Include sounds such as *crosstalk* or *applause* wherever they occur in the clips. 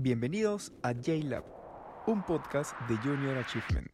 Bienvenidos a JLab, un podcast de Junior Achievement.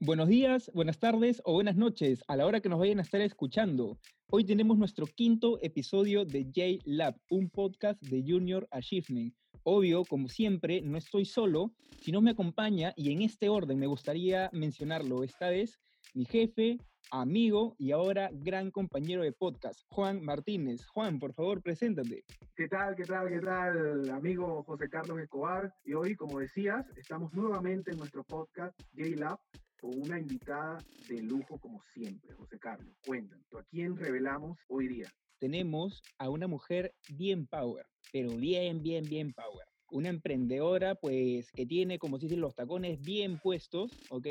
Buenos días, buenas tardes o buenas noches a la hora que nos vayan a estar escuchando. Hoy tenemos nuestro quinto episodio de JLab, un podcast de Junior Achievement. Obvio, como siempre, no estoy solo, sino me acompaña y en este orden me gustaría mencionarlo. Esta vez mi jefe, amigo y ahora gran compañero de podcast, Juan Martínez. Juan, por favor, preséntate. ¿Qué tal, qué tal, qué tal, amigo José Carlos Escobar? Y hoy, como decías, estamos nuevamente en nuestro podcast J-Lab con una invitada de lujo como siempre, José Carlos. Cuéntanos, ¿a quién revelamos hoy día? Tenemos a una mujer bien power, pero bien, bien, bien power. Una emprendedora, pues, que tiene, como se dicen, los tacones bien puestos, ¿ok?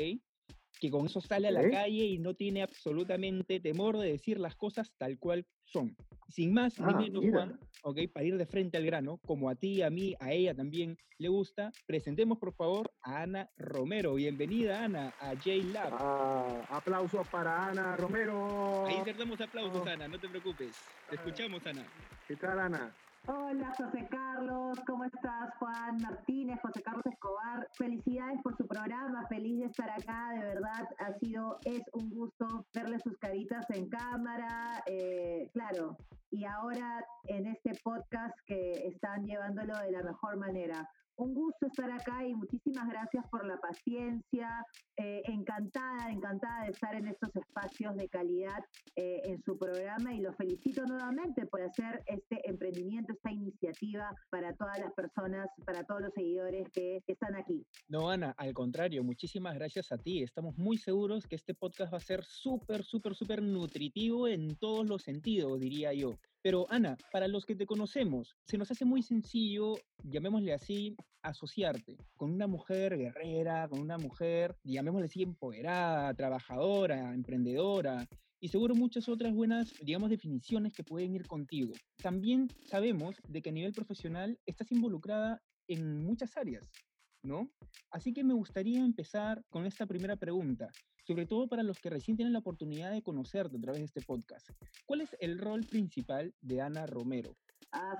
Que con eso sale a la calle y no tiene absolutamente temor de decir las cosas tal cual son. Sin más ni ah, menos, Juan, okay, para ir de frente al grano, como a ti, a mí, a ella también le gusta, presentemos por favor a Ana Romero. Bienvenida, Ana, a J-Lab. Ah, aplausos para Ana Romero. Ahí insertamos aplausos, oh. Ana, no te preocupes. Te escuchamos, Ana. ¿Qué tal, Ana? Hola José Carlos, ¿cómo estás? Juan Martínez, José Carlos Escobar. Felicidades por su programa, feliz de estar acá, de verdad ha sido, es un gusto verle sus caritas en cámara, eh, claro, y ahora en este podcast que están llevándolo de la mejor manera. Un gusto estar acá y muchísimas gracias por la paciencia. Eh, encantada, encantada de estar en estos espacios de calidad eh, en su programa y los felicito nuevamente por hacer este emprendimiento, esta iniciativa para todas las personas, para todos los seguidores que están aquí. No, Ana, al contrario, muchísimas gracias a ti. Estamos muy seguros que este podcast va a ser súper, súper, súper nutritivo en todos los sentidos, diría yo. Pero Ana, para los que te conocemos, se nos hace muy sencillo, llamémosle así, asociarte con una mujer guerrera, con una mujer, llamémosle así, empoderada, trabajadora, emprendedora, y seguro muchas otras buenas, digamos, definiciones que pueden ir contigo. También sabemos de que a nivel profesional estás involucrada en muchas áreas, ¿no? Así que me gustaría empezar con esta primera pregunta sobre todo para los que recién tienen la oportunidad de conocerte a través de este podcast. ¿Cuál es el rol principal de Ana Romero? Ah,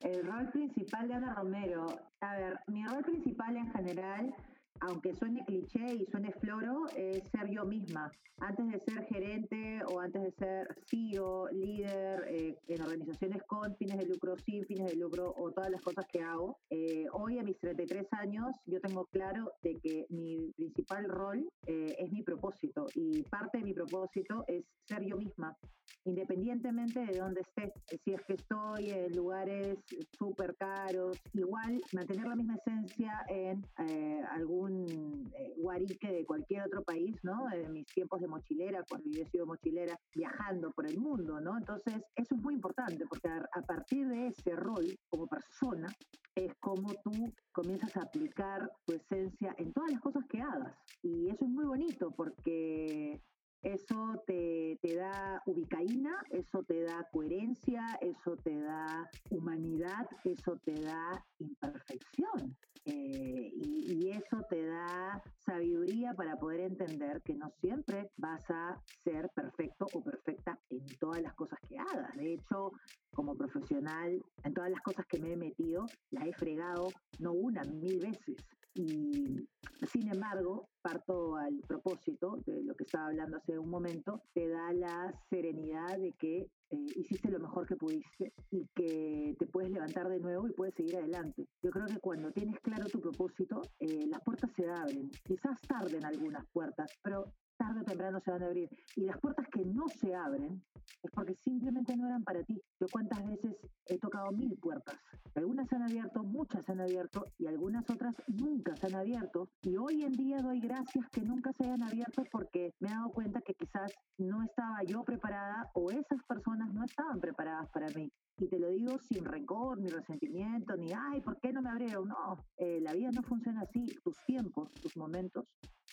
el rol principal de Ana Romero. A ver, mi rol principal en general aunque suene cliché y suene floro, es ser yo misma. Antes de ser gerente o antes de ser CEO, líder eh, en organizaciones con fines de lucro, sin fines de lucro o todas las cosas que hago, eh, hoy a mis 33 años yo tengo claro de que mi principal rol eh, es mi propósito y parte de mi propósito es ser yo misma independientemente de dónde esté. Si es que estoy en lugares súper caros, igual mantener la misma esencia en eh, algún eh, guarique de cualquier otro país, ¿no? En mis tiempos de mochilera, cuando yo he sido mochilera, viajando por el mundo, ¿no? Entonces, eso es muy importante porque a, a partir de ese rol como persona, es como tú comienzas a aplicar tu esencia en todas las cosas que hagas. Y eso es muy bonito porque eso te, da ubicaína, eso te da coherencia, eso te da humanidad, eso te da imperfección. Eh, y, eso te da sabiduría para poder entender que no siempre vas a ser perfecto o perfecta en todas las cosas que hagas. De hecho, como profesional, en todas las cosas que me he metido, la he fregado no una, mil veces. Y sin embargo, parto al propósito de lo que estaba hablando hace un momento, te da la serenidad de que eh, hiciste lo mejor que pudiste y que te puedes levantar de nuevo y puedes seguir adelante. Yo creo que cuando tienes claro tu propósito, eh, las puertas se abren. Quizás tarden algunas puertas, pero tarde o temprano se van a abrir. Y las puertas que no se abren es porque simplemente no eran para ti. Yo cuántas veces he tocado mil puertas. Algunas se han abierto, muchas se han abierto y algunas otras nunca se han abierto. Y hoy en día doy gracias que nunca se hayan abierto porque me he dado cuenta que quizás no estaba yo preparada o esas personas no estaban preparadas para mí. Y te lo digo sin rencor, ni resentimiento, ni, ay, ¿por qué no me abrieron? No, eh, la vida no funciona así. Tus tiempos, tus momentos,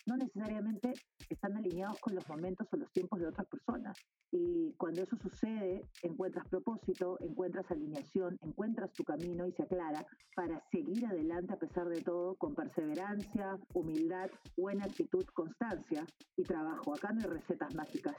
no necesariamente están alineados con los momentos o los tiempos de otras personas. Y cuando eso sucede, encuentras propósito, encuentras alineación, encuentras tu camino y se aclara para seguir adelante a pesar de todo con perseverancia, humildad, buena actitud, constancia y trabajo. Acá no hay recetas mágicas.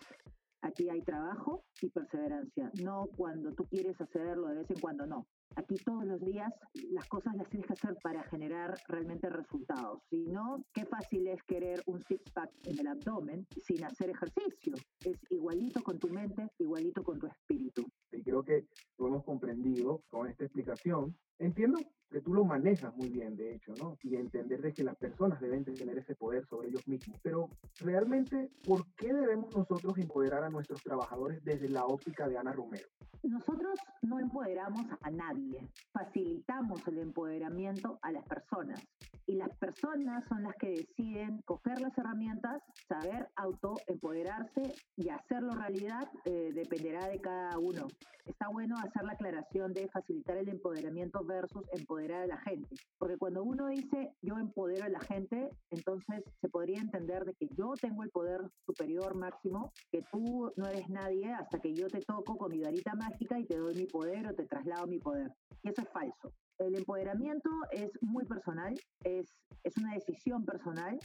Aquí hay trabajo y perseverancia, no cuando tú quieres hacerlo, de vez en cuando no. Aquí todos los días las cosas las tienes que hacer para generar realmente resultados. Si no, qué fácil es querer un six-pack en el abdomen sin hacer ejercicio. Es igualito con tu mente, igualito con tu espíritu. Y creo que lo hemos comprendido con esta explicación. Entiendo que tú lo manejas muy bien, de hecho, ¿no? Y entender de que las personas deben tener ese poder sobre ellos mismos. Pero realmente, ¿por qué debemos nosotros empoderar a nuestros trabajadores desde la óptica de Ana Romero? Nosotros no empoderamos a nadie, facilitamos el empoderamiento a las personas. Y las personas son las que deciden coger las herramientas, saber autoempoderarse y hacerlo realidad, eh, dependerá de cada uno. Está bueno hacer la aclaración de facilitar el empoderamiento versus empoderar a la gente. Porque cuando uno dice yo empodero a la gente, entonces se podría entender de que yo tengo el poder superior máximo, que tú no eres nadie hasta que yo te toco con mi varita mágica y te doy mi poder o te traslado mi poder. Y eso es falso. El empoderamiento es muy personal, es, es una decisión personal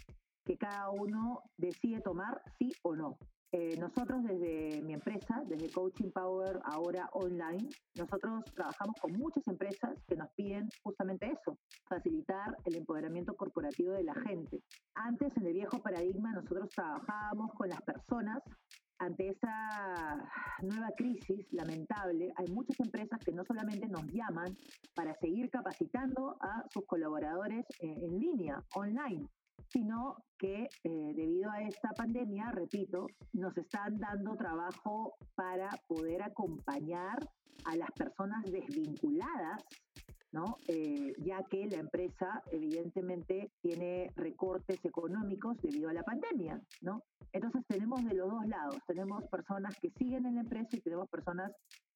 que cada uno decide tomar sí o no. Eh, nosotros desde mi empresa, desde Coaching Power, ahora online, nosotros trabajamos con muchas empresas que nos piden justamente eso, facilitar el empoderamiento corporativo de la gente. Antes, en el viejo paradigma, nosotros trabajábamos con las personas ante esta nueva crisis lamentable, hay muchas empresas que no solamente nos llaman para seguir capacitando a sus colaboradores eh, en línea, online, sino que eh, debido a esta pandemia, repito, nos están dando trabajo para poder acompañar a las personas desvinculadas ¿no? Eh, ya que la empresa evidentemente tiene recortes económicos debido a la pandemia, ¿no? Entonces tenemos de los dos lados, tenemos personas que siguen en la empresa y tenemos personas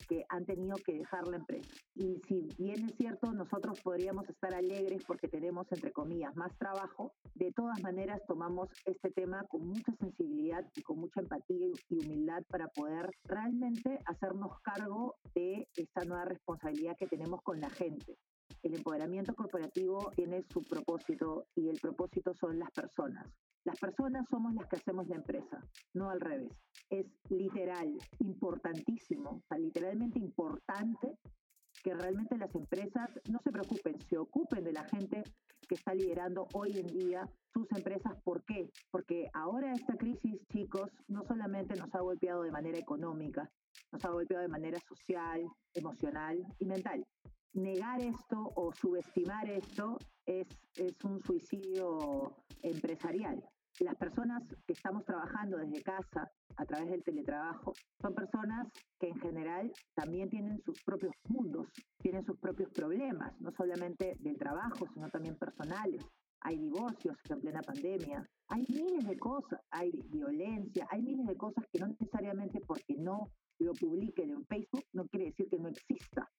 que han tenido que dejar la empresa. Y si bien es cierto, nosotros podríamos estar alegres porque tenemos, entre comillas, más trabajo, de todas maneras tomamos este tema con mucha sensibilidad y con mucha empatía y humildad para poder realmente hacernos cargo de esta nueva responsabilidad que tenemos con la gente. El empoderamiento corporativo tiene su propósito y el propósito son las personas. Las personas somos las que hacemos la empresa, no al revés. Es literal, importantísimo, literalmente importante que realmente las empresas no se preocupen, se ocupen de la gente que está liderando hoy en día sus empresas. ¿Por qué? Porque ahora esta crisis, chicos, no solamente nos ha golpeado de manera económica, nos ha golpeado de manera social, emocional y mental negar esto o subestimar esto es, es un suicidio empresarial. Las personas que estamos trabajando desde casa a través del teletrabajo son personas que en general también tienen sus propios mundos, tienen sus propios problemas, no solamente del trabajo, sino también personales. Hay divorcios en plena pandemia, hay miles de cosas, hay violencia, hay miles de cosas que no necesariamente porque no lo publiquen en Facebook no quiere decir que no exista.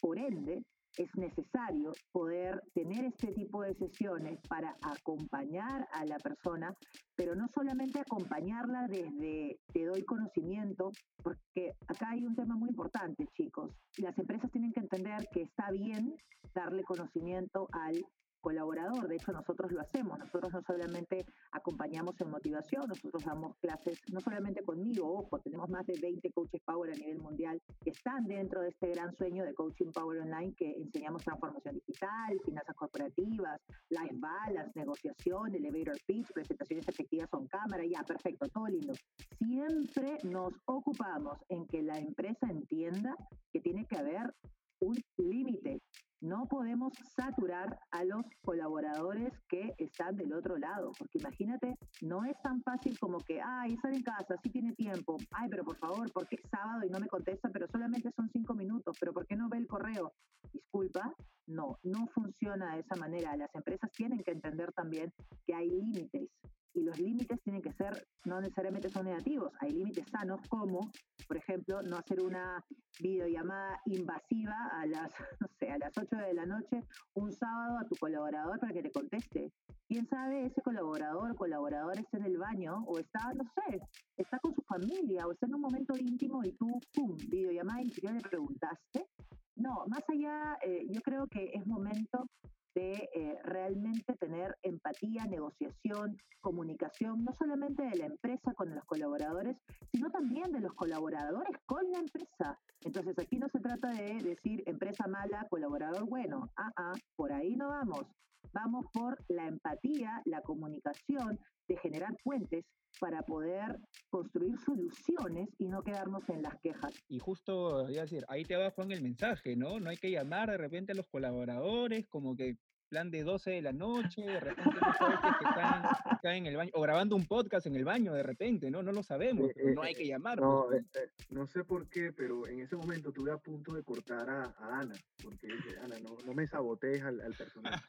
Por ende, es necesario poder tener este tipo de sesiones para acompañar a la persona, pero no solamente acompañarla desde te doy conocimiento, porque acá hay un tema muy importante, chicos. Las empresas tienen que entender que está bien darle conocimiento al colaborador. De hecho, nosotros lo hacemos. Nosotros no solamente acompañamos en motivación, nosotros damos clases, no solamente conmigo, ojo, tenemos más de 20 coaches Power a nivel mundial que están dentro de este gran sueño de Coaching Power Online que enseñamos transformación digital, finanzas corporativas, life balance, negociación, elevator pitch, presentaciones efectivas con cámara, ya, perfecto, todo lindo. Siempre nos ocupamos en que la empresa entienda que tiene que haber un límite no podemos saturar a los colaboradores que están del otro lado, porque imagínate, no es tan fácil como que, ay, está en casa, sí tiene tiempo, ay, pero por favor, ¿por qué es sábado y no me contesta, pero solamente son cinco minutos, pero ¿por qué no ve el correo? Disculpa, no, no funciona de esa manera. Las empresas tienen que entender también que hay límites y los límites tienen que ser, no necesariamente son negativos, hay límites sanos como, por ejemplo, no hacer una videollamada invasiva a las, *laughs* no sé, a las 8 de la noche un sábado a tu colaborador para que te conteste. Quién sabe, ese colaborador o colaborador está en el baño o está, no sé, está con su familia o está en un momento íntimo y tú, pum, videollamada y le preguntaste. No, más allá, eh, yo creo que es momento de eh, realmente tener empatía, negociación, comunicación, no solamente de la empresa con los colaboradores, sino también de los colaboradores con la empresa. Entonces aquí no se trata de decir empresa mala, colaborador bueno. Ah, ah, por ahí no vamos. Vamos por la empatía, la comunicación, de generar puentes para poder construir soluciones y no quedarnos en las quejas. Y justo, iba a decir, ahí te va Juan el mensaje, ¿no? No hay que llamar de repente a los colaboradores como que plan de 12 de la noche, de repente no sabes que *laughs* están, en el baño, o grabando un podcast en el baño de repente, ¿no? No lo sabemos, no hay que llamar. No, pues, eh, no sé por qué, pero en ese momento tuve a punto de cortar a, Ana, porque dije, Ana, no, no me sabotees al, al personaje.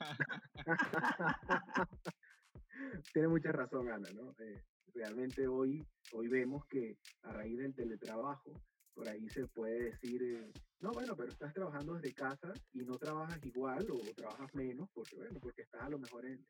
*laughs* *laughs* Tiene mucha razón, Ana, ¿no? Eh, realmente hoy, hoy vemos que a raíz del teletrabajo, por ahí se puede decir, eh, no, bueno, pero estás trabajando desde casa y no trabajas igual o, trabajas menos, porque, bueno, porque estás a lo mejor en,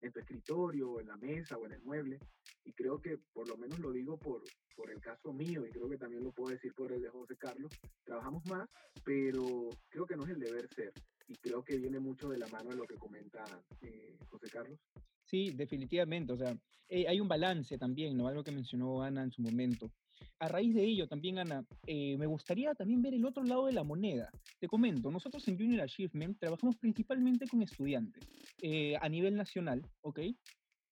en, tu escritorio o en la mesa o en el mueble. Y creo que, por lo menos lo digo por, por el caso mío y creo que también lo puedo decir por el de José Carlos, trabajamos más, pero creo que no es el deber ser. Y creo que viene mucho de la mano de lo que comenta eh, José Carlos. Sí, definitivamente. O sea, eh, hay un balance también, ¿no? Algo que mencionó Ana en su momento. A raíz de ello, también, Ana, eh, me gustaría también ver el otro lado de la moneda. Te comento, nosotros en Junior Achievement trabajamos principalmente con estudiantes eh, a nivel nacional, ¿ok?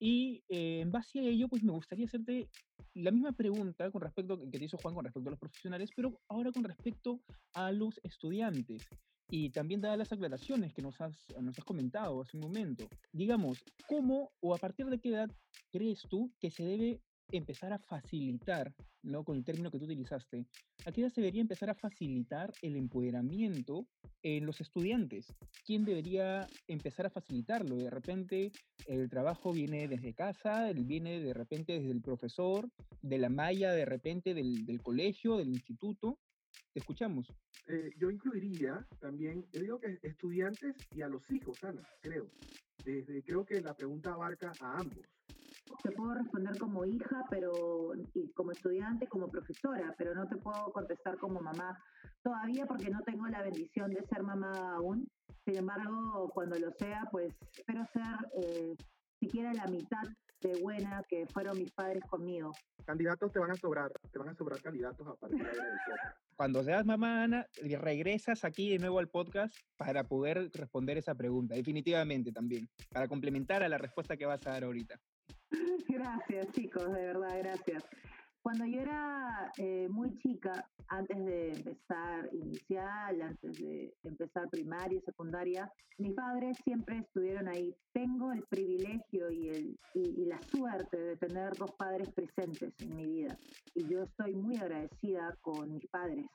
Y en base a ello, pues me gustaría hacerte la misma pregunta con respecto que te hizo Juan con respecto a los profesionales, pero ahora con respecto a los estudiantes. Y también dadas las aclaraciones que nos has, nos has comentado hace un momento, digamos, ¿cómo o a partir de qué edad crees tú que se debe empezar a facilitar, ¿no? Con el término que tú utilizaste, ¿a qué edad se debería empezar a facilitar el empoderamiento en los estudiantes? ¿Quién debería empezar a facilitarlo? De repente el trabajo viene desde casa, viene de repente desde el profesor, de la malla, de repente del, del colegio, del instituto. Te escuchamos. Eh, yo incluiría también, yo digo que estudiantes y a los hijos, Ana, creo. Desde, creo que la pregunta abarca a ambos. Te puedo responder como hija, pero y como estudiante, como profesora, pero no te puedo contestar como mamá todavía porque no tengo la bendición de ser mamá aún. Sin embargo, cuando lo sea, pues espero ser eh, siquiera la mitad de buena que fueron mis padres conmigo. Candidatos te van a sobrar, te van a sobrar candidatos a partir de Cuando seas mamá, Ana, regresas aquí de nuevo al podcast para poder responder esa pregunta, definitivamente también, para complementar a la respuesta que vas a dar ahorita. *laughs* Gracias, chicos, de verdad, gracias. Cuando yo era eh, muy chica, antes de empezar inicial, antes de empezar primaria y secundaria, mis padres siempre estuvieron ahí. Tengo el privilegio y, el, la suerte de tener dos padres presentes en mi vida. Y yo estoy muy agradecida con mis padres.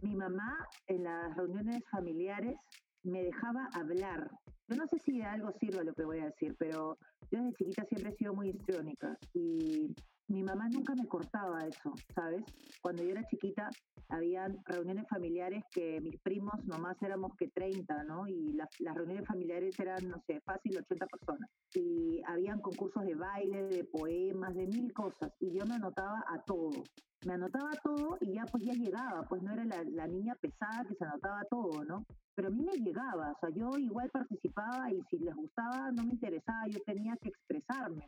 Mi mamá en las reuniones familiares me dejaba hablar. Yo no sé si de algo sirve lo que voy a decir, pero yo desde chiquita siempre he sido muy histriónica y mi mamá nunca me cortaba eso, ¿sabes? Cuando yo era chiquita, habían reuniones familiares que mis primos nomás éramos que 30, ¿no? Y las reuniones familiares eran, no sé, fácil 80 personas. Y habían concursos de baile, de poemas, de mil cosas. Y yo me anotaba a todo. Me anotaba a todo y ya pues ya llegaba, pues no era la, la niña pesada que se anotaba a todo, ¿no? Pero a mí me llegaba, o sea, yo igual participaba y si les gustaba no me interesaba, yo tenía que expresarme.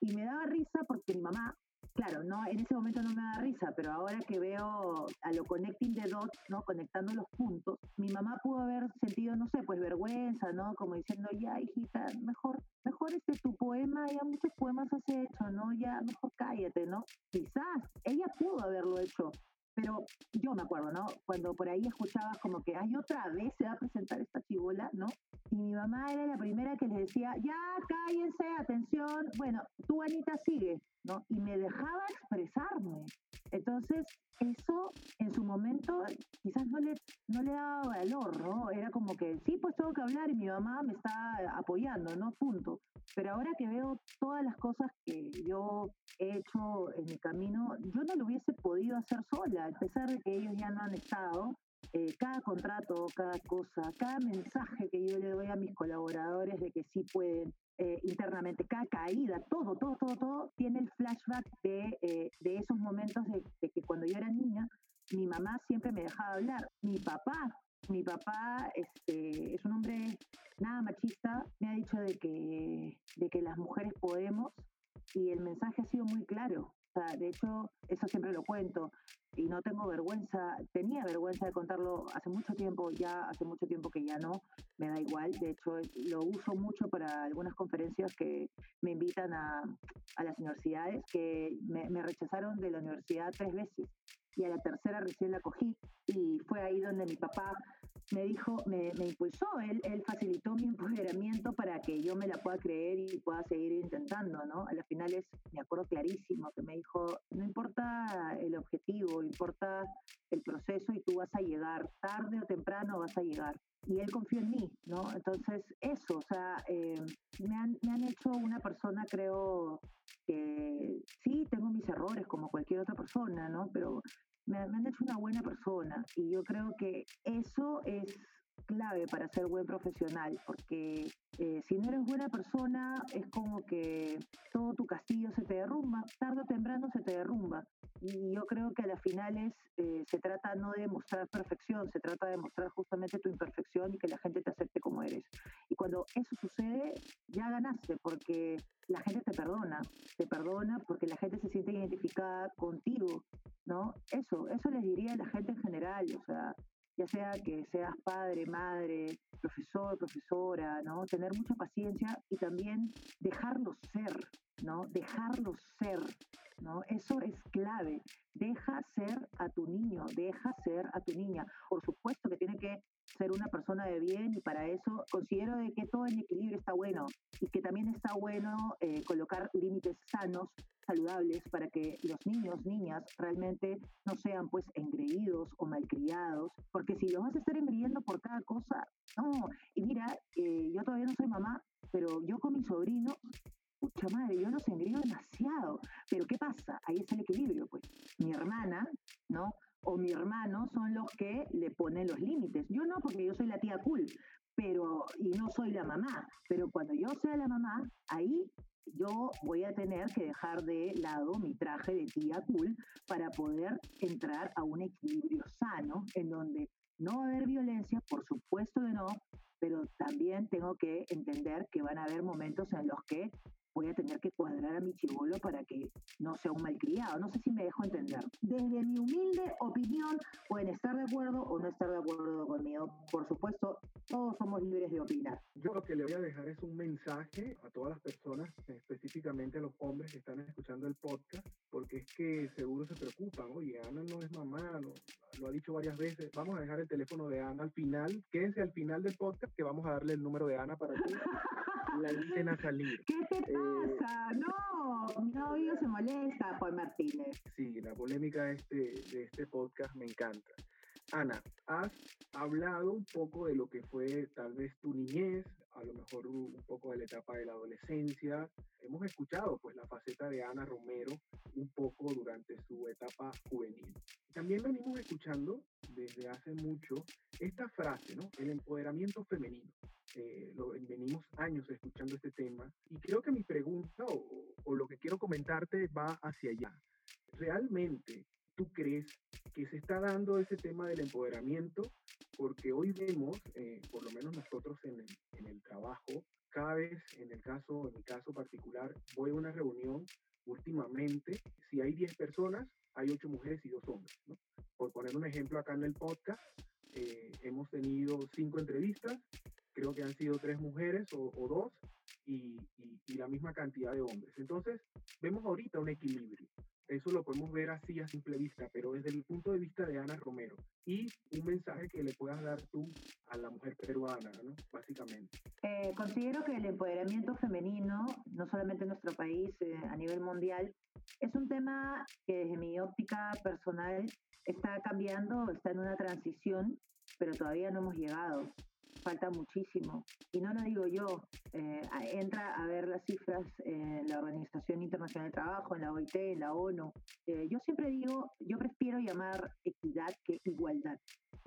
Y me daba risa porque mi mamá, claro, no en ese momento no me daba risa, pero ahora que veo a lo connecting the dots, ¿no? Conectando los puntos, mi mamá pudo haber sentido, no sé, pues vergüenza, ¿no? Como diciendo, ya, hijita, mejor, mejor este tu poema, ya muchos poemas has hecho, ¿no? Ya, mejor cállate, ¿no? Quizás ella pudo haberlo hecho, pero yo me acuerdo, ¿no? Cuando por ahí escuchabas como que, ay, otra vez se va a presentar esta chivola, ¿no? Y mi mamá era la primera que les decía, ya, cállense, atención, bueno, tú, Anita, sigue, ¿no? Y me dejaba expresarme. Entonces, eso en su momento quizás no le, no le daba valor, ¿no? Era como que, sí, pues tengo que hablar y mi mamá me está apoyando, ¿no? Punto. Pero ahora que veo todas las cosas que yo he hecho en mi camino, yo no lo hubiese podido hacer sola, a pesar de que ellos ya no han estado. Eh, cada contrato, cada cosa, cada mensaje que yo le doy a mis colaboradores de que sí pueden eh, internamente, cada caída, todo, todo, todo, todo tiene el flashback de, eh, de esos momentos de, que cuando yo era niña, mi mamá siempre me dejaba hablar. Mi papá mi papá este, es un hombre nada machista, me ha dicho de que, de que las mujeres podemos y el mensaje ha sido muy claro. Sea, de hecho, eso siempre lo cuento y no tengo vergüenza, tenía vergüenza de contarlo hace mucho tiempo, ya hace mucho tiempo que ya no, me da igual, de hecho lo uso mucho para algunas conferencias que me invitan a, a las universidades, que me rechazaron de la universidad tres veces y a la tercera recién la cogí y fue ahí donde mi papá me dijo, me, impulsó, él, él, facilitó mi *laughs* empoderamiento para que yo me la pueda creer y pueda seguir intentando, ¿no? A las finales me acuerdo clarísimo que me dijo, no importa el objetivo, importa el proceso y tú vas a llegar, tarde o temprano vas a llegar. Y él confió en mí, ¿no? Entonces, eso, o sea, eh, me, han, me han hecho una persona, creo, que sí, tengo mis errores como cualquier otra persona, ¿no? Pero me, me han hecho una buena persona y yo creo que eso es clave para ser buen profesional, porque eh, si no eres buena persona, es como que todo tu castillo se te derrumba, tarde o temprano se te derrumba. Y yo creo que a las finales eh, se trata no de mostrar perfección, se trata de mostrar justamente tu imperfección y que la gente te acepte como eres. Y cuando eso sucede, ya ganaste, porque la gente te perdona, te perdona porque la gente se siente identificada contigo, ¿no? Eso, eso les diría a la gente en general, o sea, ya sea que seas padre, madre, profesor, profesora, ¿no? Tener mucha paciencia y también dejarlo ser, ¿no? Dejarlo ser, ¿no? Eso es clave. Deja ser a tu niño, deja ser a tu niña. Por supuesto que tiene que ser una persona de bien y para eso considero de que todo en equilibrio está bueno y que también está bueno eh, colocar límites sanos, saludables, para que los niños, niñas realmente no sean pues engreídos o malcriados, porque si los vas a estar engreíendo por cada cosa, no. Y mira, eh, yo todavía no soy mamá, pero yo con mi sobrino pucha madre, yo los engrío demasiado. Pero ¿qué pasa? Ahí está el equilibrio, pues. Mi hermana, ¿no? O mi hermano son los que le ponen los límites. Yo no, porque yo soy la tía cool, pero, y no soy la mamá. Pero cuando yo sea la mamá, ahí yo voy a tener que dejar de lado mi traje de tía cool para poder entrar a un equilibrio sano en donde no va a haber violencia, por supuesto que no, pero también tengo que entender que van a haber momentos en los que voy a tener que cuadrar a mi chivolo para que no sea un malcriado. No sé si me dejo entender. Desde mi humilde opinión, pueden estar de acuerdo o no estar de acuerdo conmigo. Por supuesto, todos somos libres de opinar. Yo lo que le voy a dejar es un mensaje a todas las personas, específicamente a los hombres que están escuchando el podcast, porque es que seguro se preocupan. Oye, Ana no es mamá, no, lo ha dicho varias veces. Vamos a dejar el teléfono de Ana al final. Quédense al final del podcast que vamos a darle el número de Ana para que *laughs* la *laughs* inviten a salir. ¿Qué te pasa? no, mi novio se molesta, Juan Martínez. Sí, la polémica de este, de este podcast me encanta. Ana, has hablado un poco de lo que fue tal vez tu niñez, a lo mejor un poco de la etapa de la adolescencia. Hemos escuchado pues la faceta de Ana Romero un poco durante su etapa juvenil. También venimos escuchando desde hace mucho esta frase, ¿no? El empoderamiento femenino. Eh, lo, venimos años escuchando este tema y creo que mi pregunta o, o lo que quiero comentarte va hacia allá. ¿Realmente tú crees que se está dando ese tema del empoderamiento? Porque hoy vemos, eh, por lo menos nosotros en el, en el, trabajo, cada vez, en el caso, en mi caso particular, voy a una reunión últimamente, si hay 10 personas, hay 8 mujeres y 2 hombres. ¿no? Por poner un ejemplo acá en el podcast, eh, hemos tenido 5 entrevistas, creo que han sido 3 mujeres o, o 2 y, y, y la misma cantidad de hombres. Entonces, vemos ahorita un equilibrio eso lo podemos ver así a simple vista, pero desde el punto de vista de Ana Romero y un mensaje que le puedas dar tú a la mujer peruana, ¿no? básicamente. Eh, considero que el empoderamiento femenino, no solamente en nuestro país, eh, a nivel mundial, es un tema que desde mi óptica personal está cambiando, está en una transición, pero todavía no hemos llegado falta muchísimo. Y no lo digo yo, eh, entra a ver las cifras en la Organización Internacional del Trabajo, en la OIT, en la ONU. Eh, yo siempre digo, yo prefiero llamar equidad que igualdad,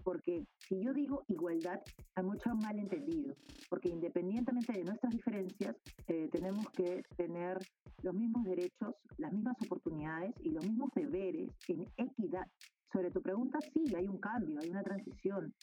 porque si yo digo igualdad, hay mucho malentendido, porque independientemente de nuestras diferencias, eh, tenemos que tener los mismos derechos, las mismas oportunidades y los mismos deberes en equidad. Sobre tu pregunta, sí, hay un cambio, hay una transición.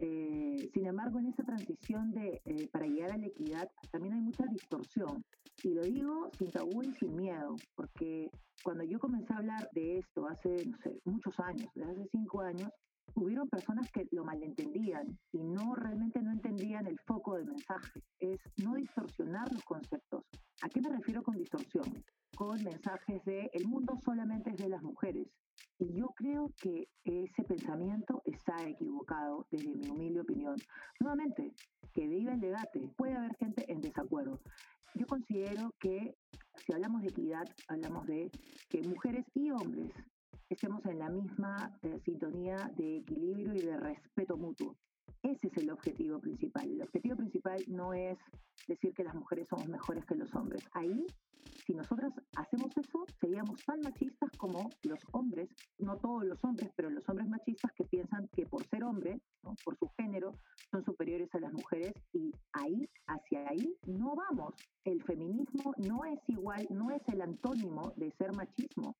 Eh, sin embargo, en esa transición de, eh, para llegar a la equidad también hay mucha distorsión. Y lo digo sin tabú y sin miedo, porque cuando yo comencé a hablar de esto hace, muchos años, desde hace cinco años, hubieron personas que lo malentendían y no realmente no entendían el foco del mensaje. Es no distorsionar los conceptos. ¿A qué me refiero con distorsión? Con mensajes de el mundo solamente es de las mujeres. Y yo creo que ese pensamiento está equivocado desde mi humilde opinión. Nuevamente, que viva el debate. Puede haber gente en desacuerdo. Yo considero que si hablamos de equidad, hablamos de que mujeres y hombres estemos en la misma eh, sintonía de equilibrio y de respeto mutuo. Ese es el objetivo principal. El objetivo principal no es decir que las mujeres somos mejores que los hombres. Ahí, si nosotras hacemos eso, seríamos tan machistas como los hombres, no todos los hombres, pero los hombres machistas que piensan que por ser hombre, por su género, son superiores a las mujeres y ahí, hacia ahí, no vamos. El feminismo no es igual, no es el antónimo de ser machismo.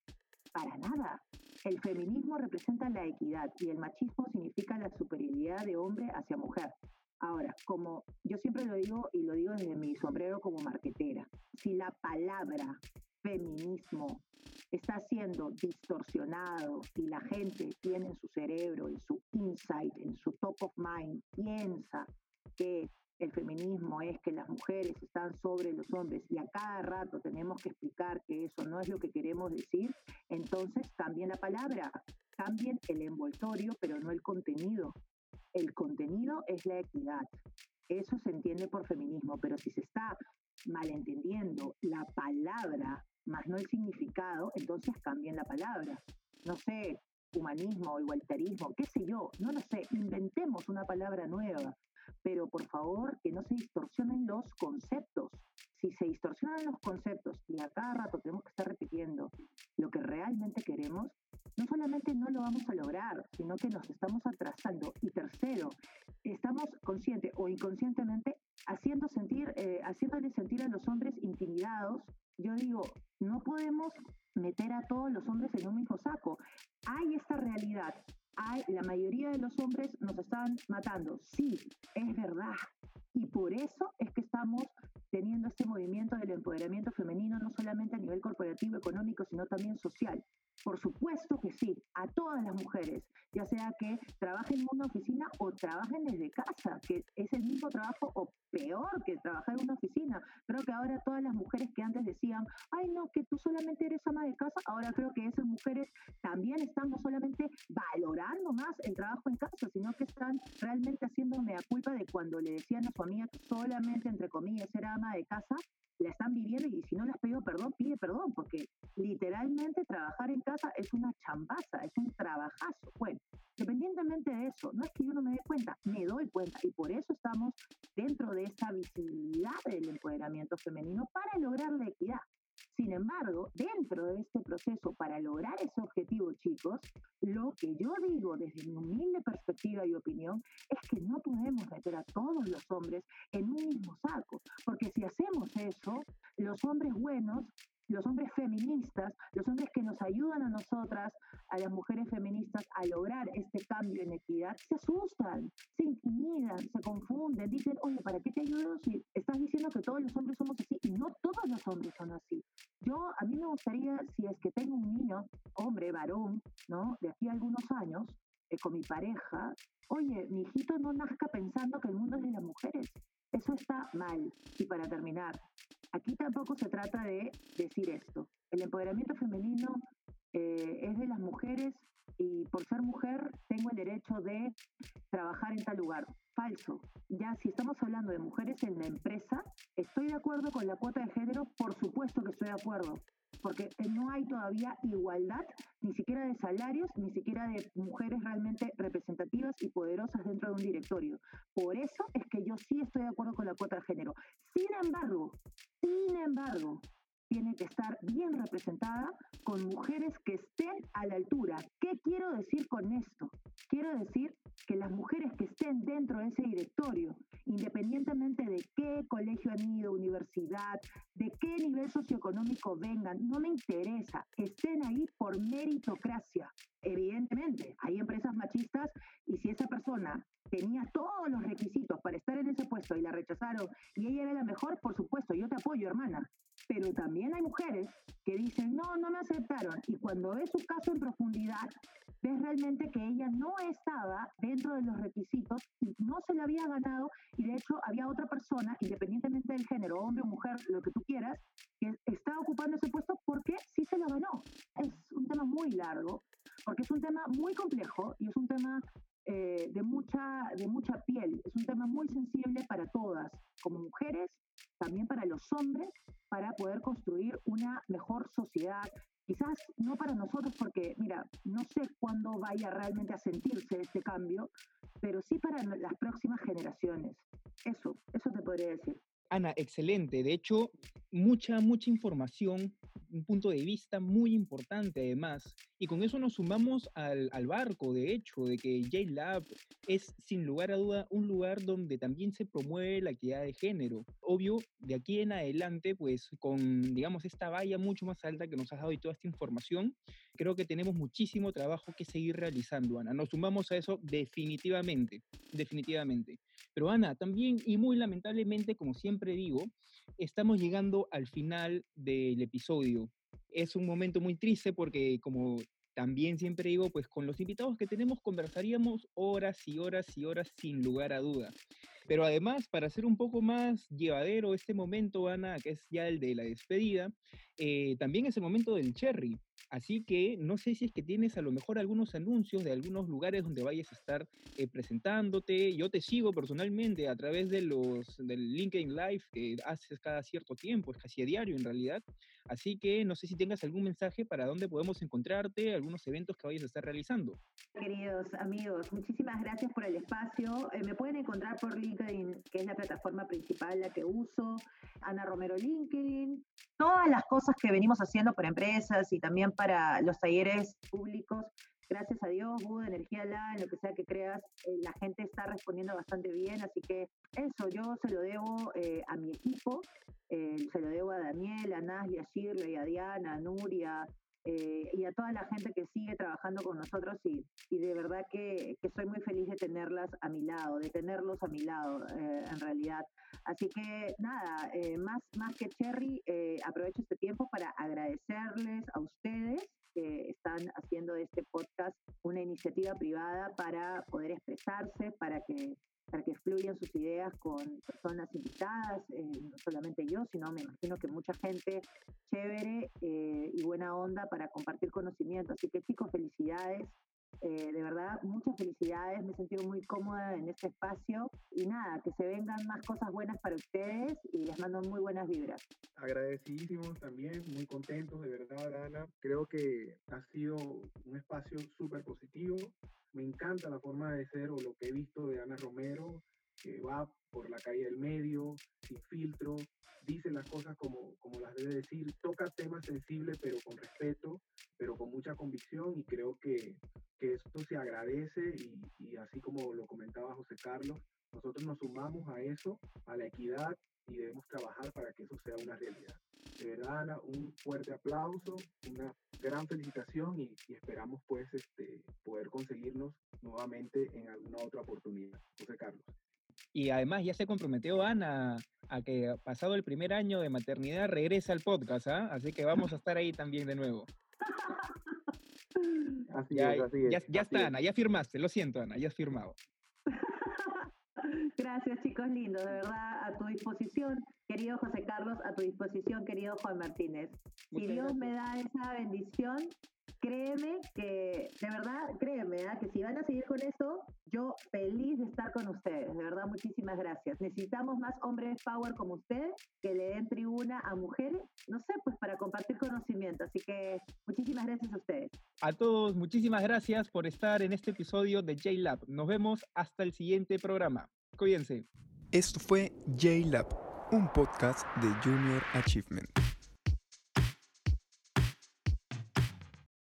Para nada. El feminismo representa la equidad y el machismo significa la superioridad de hombre hacia mujer. Ahora, como yo siempre lo digo y lo digo desde mi sombrero como marquetera, si la palabra feminismo está siendo distorsionado y la gente tiene en su cerebro, en su insight, en su top of mind, piensa que el feminismo es que las mujeres están sobre los hombres y a cada rato tenemos que explicar que eso no es lo que queremos decir, entonces cambien la palabra, cambien el envoltorio, pero no el contenido. El contenido es la equidad. Eso se entiende por feminismo, pero si se está malentendiendo la palabra más no el significado, entonces cambien la palabra. No sé, humanismo, igualitarismo, qué sé yo, no lo sé, inventemos una palabra nueva, pero por favor que no se distorsionen los conceptos. Si se distorsionan los conceptos y a cada rato tenemos que estar repitiendo lo que realmente queremos, no solamente no lo vamos a lograr, sino que nos estamos atrasando. Y tercero, estamos consciente o inconscientemente haciendo sentir, eh, haciéndole sentir a los hombres intimidados. Yo digo, no podemos meter a todos los hombres en un mismo saco. Hay esta realidad la mayoría de los hombres nos están matando. Sí, es verdad. Y por eso es que estamos teniendo este movimiento del empoderamiento femenino, no solamente a nivel corporativo, económico, sino también social. Por supuesto que sí, a todas las mujeres, ya sea que trabajen en una oficina o trabajen desde casa, que es el mismo trabajo o peor que trabajar en una oficina. Creo que ahora todas las mujeres que antes decían, ay no, que tú solamente eres ama de casa, ahora creo que esas mujeres también están no solamente valorando más el trabajo en casa, sino que están realmente haciéndome a culpa de cuando le decían a su amiga que solamente, entre comillas, era ama de casa, la están viviendo y si no le has pedido perdón, pide perdón, porque literalmente trabajar en casa es una chambaza, es un trabajazo. Bueno, independientemente de eso, no es que yo no me dé cuenta, me doy cuenta y por eso estamos dentro de esta visibilidad del empoderamiento femenino para lograr la equidad. Sin embargo, dentro de este proceso, para lograr ese objetivo, chicos, lo que yo digo desde mi humilde perspectiva y opinión es que no podemos meter a todos los hombres en un mismo saco, porque si hacemos eso, los hombres buenos los hombres feministas, los hombres que nos ayudan a nosotras, a las mujeres feministas, a lograr este cambio en equidad, se asustan, se intimidan, se confunden, dicen, oye, ¿para qué te ayudo si estás diciendo que todos los hombres somos así? Y no todos los hombres son así. Yo, a mí me gustaría, si es que tengo un niño, hombre, varón, ¿no? De aquí a algunos años, eh, con mi pareja, oye, mi hijito no nazca pensando que el mundo es de las mujeres. Eso está mal. Y para terminar, aquí tampoco se trata de decir esto. El empoderamiento femenino eh, es de las mujeres y por ser mujer tengo el derecho de trabajar en tal lugar. Falso. Ya si estamos hablando de mujeres en la empresa, ¿estoy de acuerdo con la cuota de género? Por supuesto que estoy de acuerdo porque no hay todavía igualdad ni siquiera de salarios, ni siquiera de mujeres realmente representativas y poderosas dentro de un directorio. Por eso es que yo sí estoy de acuerdo con la cuota de género. Sin embargo, sin embargo, tiene que estar bien representada con mujeres que estén a la altura. ¿Qué quiero decir con esto? Quiero decir que las mujeres que estén dentro de ese directorio, independientemente de qué colegio han ido, universidad, de qué nivel socioeconómico vengan, no me interesa, estén ahí por meritocracia. Evidentemente, hay empresas machistas y si esa persona tenía todos los requisitos para estar en ese puesto y la rechazaron y ella era la mejor, por supuesto, yo te apoyo, hermana. Pero también hay mujeres que dicen, no, no me aceptaron. Y cuando ves su caso en profundidad, ves realmente que ella no estaba dentro de los requisitos y no se la había ganado. Y de hecho había otra persona, independientemente del género, hombre o mujer, lo que tú quieras, que estaba ocupando ese puesto porque sí se lo ganó. Es un tema muy largo, porque es un tema muy complejo y es un tema eh, de, mucha, de mucha piel. Es un tema muy sensible para todas, como mujeres, también para los hombres, para poder construir una mejor sociedad. Quizás no para nosotros, porque, mira, no sé cuándo vaya realmente a sentirse este cambio, pero sí para las próximas generaciones. Eso, eso te podría decir. Ana, excelente. De hecho, mucha, mucha información, un punto de vista muy importante además. Y con eso nos sumamos al, barco, de hecho, de que JLab es sin lugar a duda un lugar donde también se promueve la equidad de género. Obvio, de aquí en adelante, pues con, digamos, esta valla mucho más alta que nos has dado y toda esta información, creo que tenemos muchísimo trabajo que seguir realizando, Ana. Nos sumamos a eso definitivamente, definitivamente. Pero Ana, también y muy lamentablemente, como siempre digo, estamos llegando al final del episodio. Es un momento muy triste porque como también siempre digo, pues con los invitados que tenemos conversaríamos horas y horas y horas sin lugar a duda. Pero además, para hacer un poco más llevadero este momento, Ana, que es ya el de la despedida, eh, también es el momento del cherry. Así que no sé si es que tienes a lo mejor algunos anuncios de algunos lugares donde vayas a estar eh, presentándote. Yo te sigo personalmente a través de los del LinkedIn Live que haces cada cierto tiempo, es casi a diario en realidad. Así que no sé si tengas algún mensaje para dónde podemos encontrarte, algunos eventos que vayas a estar realizando. Queridos amigos, muchísimas gracias por el espacio. Eh, me pueden encontrar por LinkedIn, que es la plataforma principal la que uso. Ana Romero LinkedIn. Todas las cosas que venimos haciendo para empresas y también para los talleres públicos, gracias a Dios, Buda, Energía La, en lo que sea que creas, eh, la gente está respondiendo bastante bien, así que eso yo se lo debo eh, a mi equipo, eh, se lo debo a Daniel, a Nasli, a Shirley, a Diana, a Nuria, y a toda la gente que sigue trabajando con nosotros y, y de verdad que, que, soy muy feliz de tenerlas a mi lado, de tenerlos a mi lado en realidad. Así que nada, más, más que Cherry, aprovecho este tiempo para agradecerles a ustedes que están haciendo de este podcast una iniciativa privada para poder expresarse, para que para que fluyan sus ideas con personas invitadas, eh, no solamente yo, sino me imagino que mucha gente chévere eh, y buena onda para compartir conocimiento. Así que chicos, felicidades eh, de verdad, muchas felicidades, me he sentido muy cómoda en este espacio y nada, que se vengan más cosas buenas para ustedes y les mando muy buenas vibras. Agradecidísimos también, muy contentos, de verdad, Ana. Creo que ha sido un espacio súper positivo. Me encanta la forma de ser o lo que he visto de Ana Romero, que va por la calle del medio, sin filtro, dice las cosas como, como las debe decir, toca temas sensibles pero con respeto, pero con mucha convicción y creo que, que esto se agradece y, y así como lo comentaba José Carlos, nosotros nos sumamos a eso, a la equidad y debemos trabajar para que eso sea una realidad. De verdad, Ana, un fuerte aplauso, una gran felicitación y, y, esperamos pues este, poder conseguirnos nuevamente en alguna otra oportunidad. José Carlos. Y además ya se comprometió Ana a que pasado el primer año de maternidad regresa al podcast, ¿ah? Así que vamos a estar ahí también de nuevo. *laughs* Así ya, es, así ya, ya está, Ana, ya firmaste, lo siento, Ana, ya has firmado. Gracias, chicos lindos, de verdad, a tu disposición, querido José Carlos, a tu disposición, querido Juan Martínez. si Dios me da esa bendición, créeme que, de verdad, créeme, ¿eh? que si van a seguir con eso, yo feliz de estar con ustedes. De verdad, muchísimas gracias. Necesitamos más hombres power como ustedes que le den tribuna a mujeres, no sé, pues para compartir conocimiento. Así que muchísimas gracias a ustedes. A todos, muchísimas gracias por estar en este episodio de J-Lab. Nos vemos hasta el siguiente programa. Cuídense. Esto fue J-Lab, un podcast de Junior Achievement.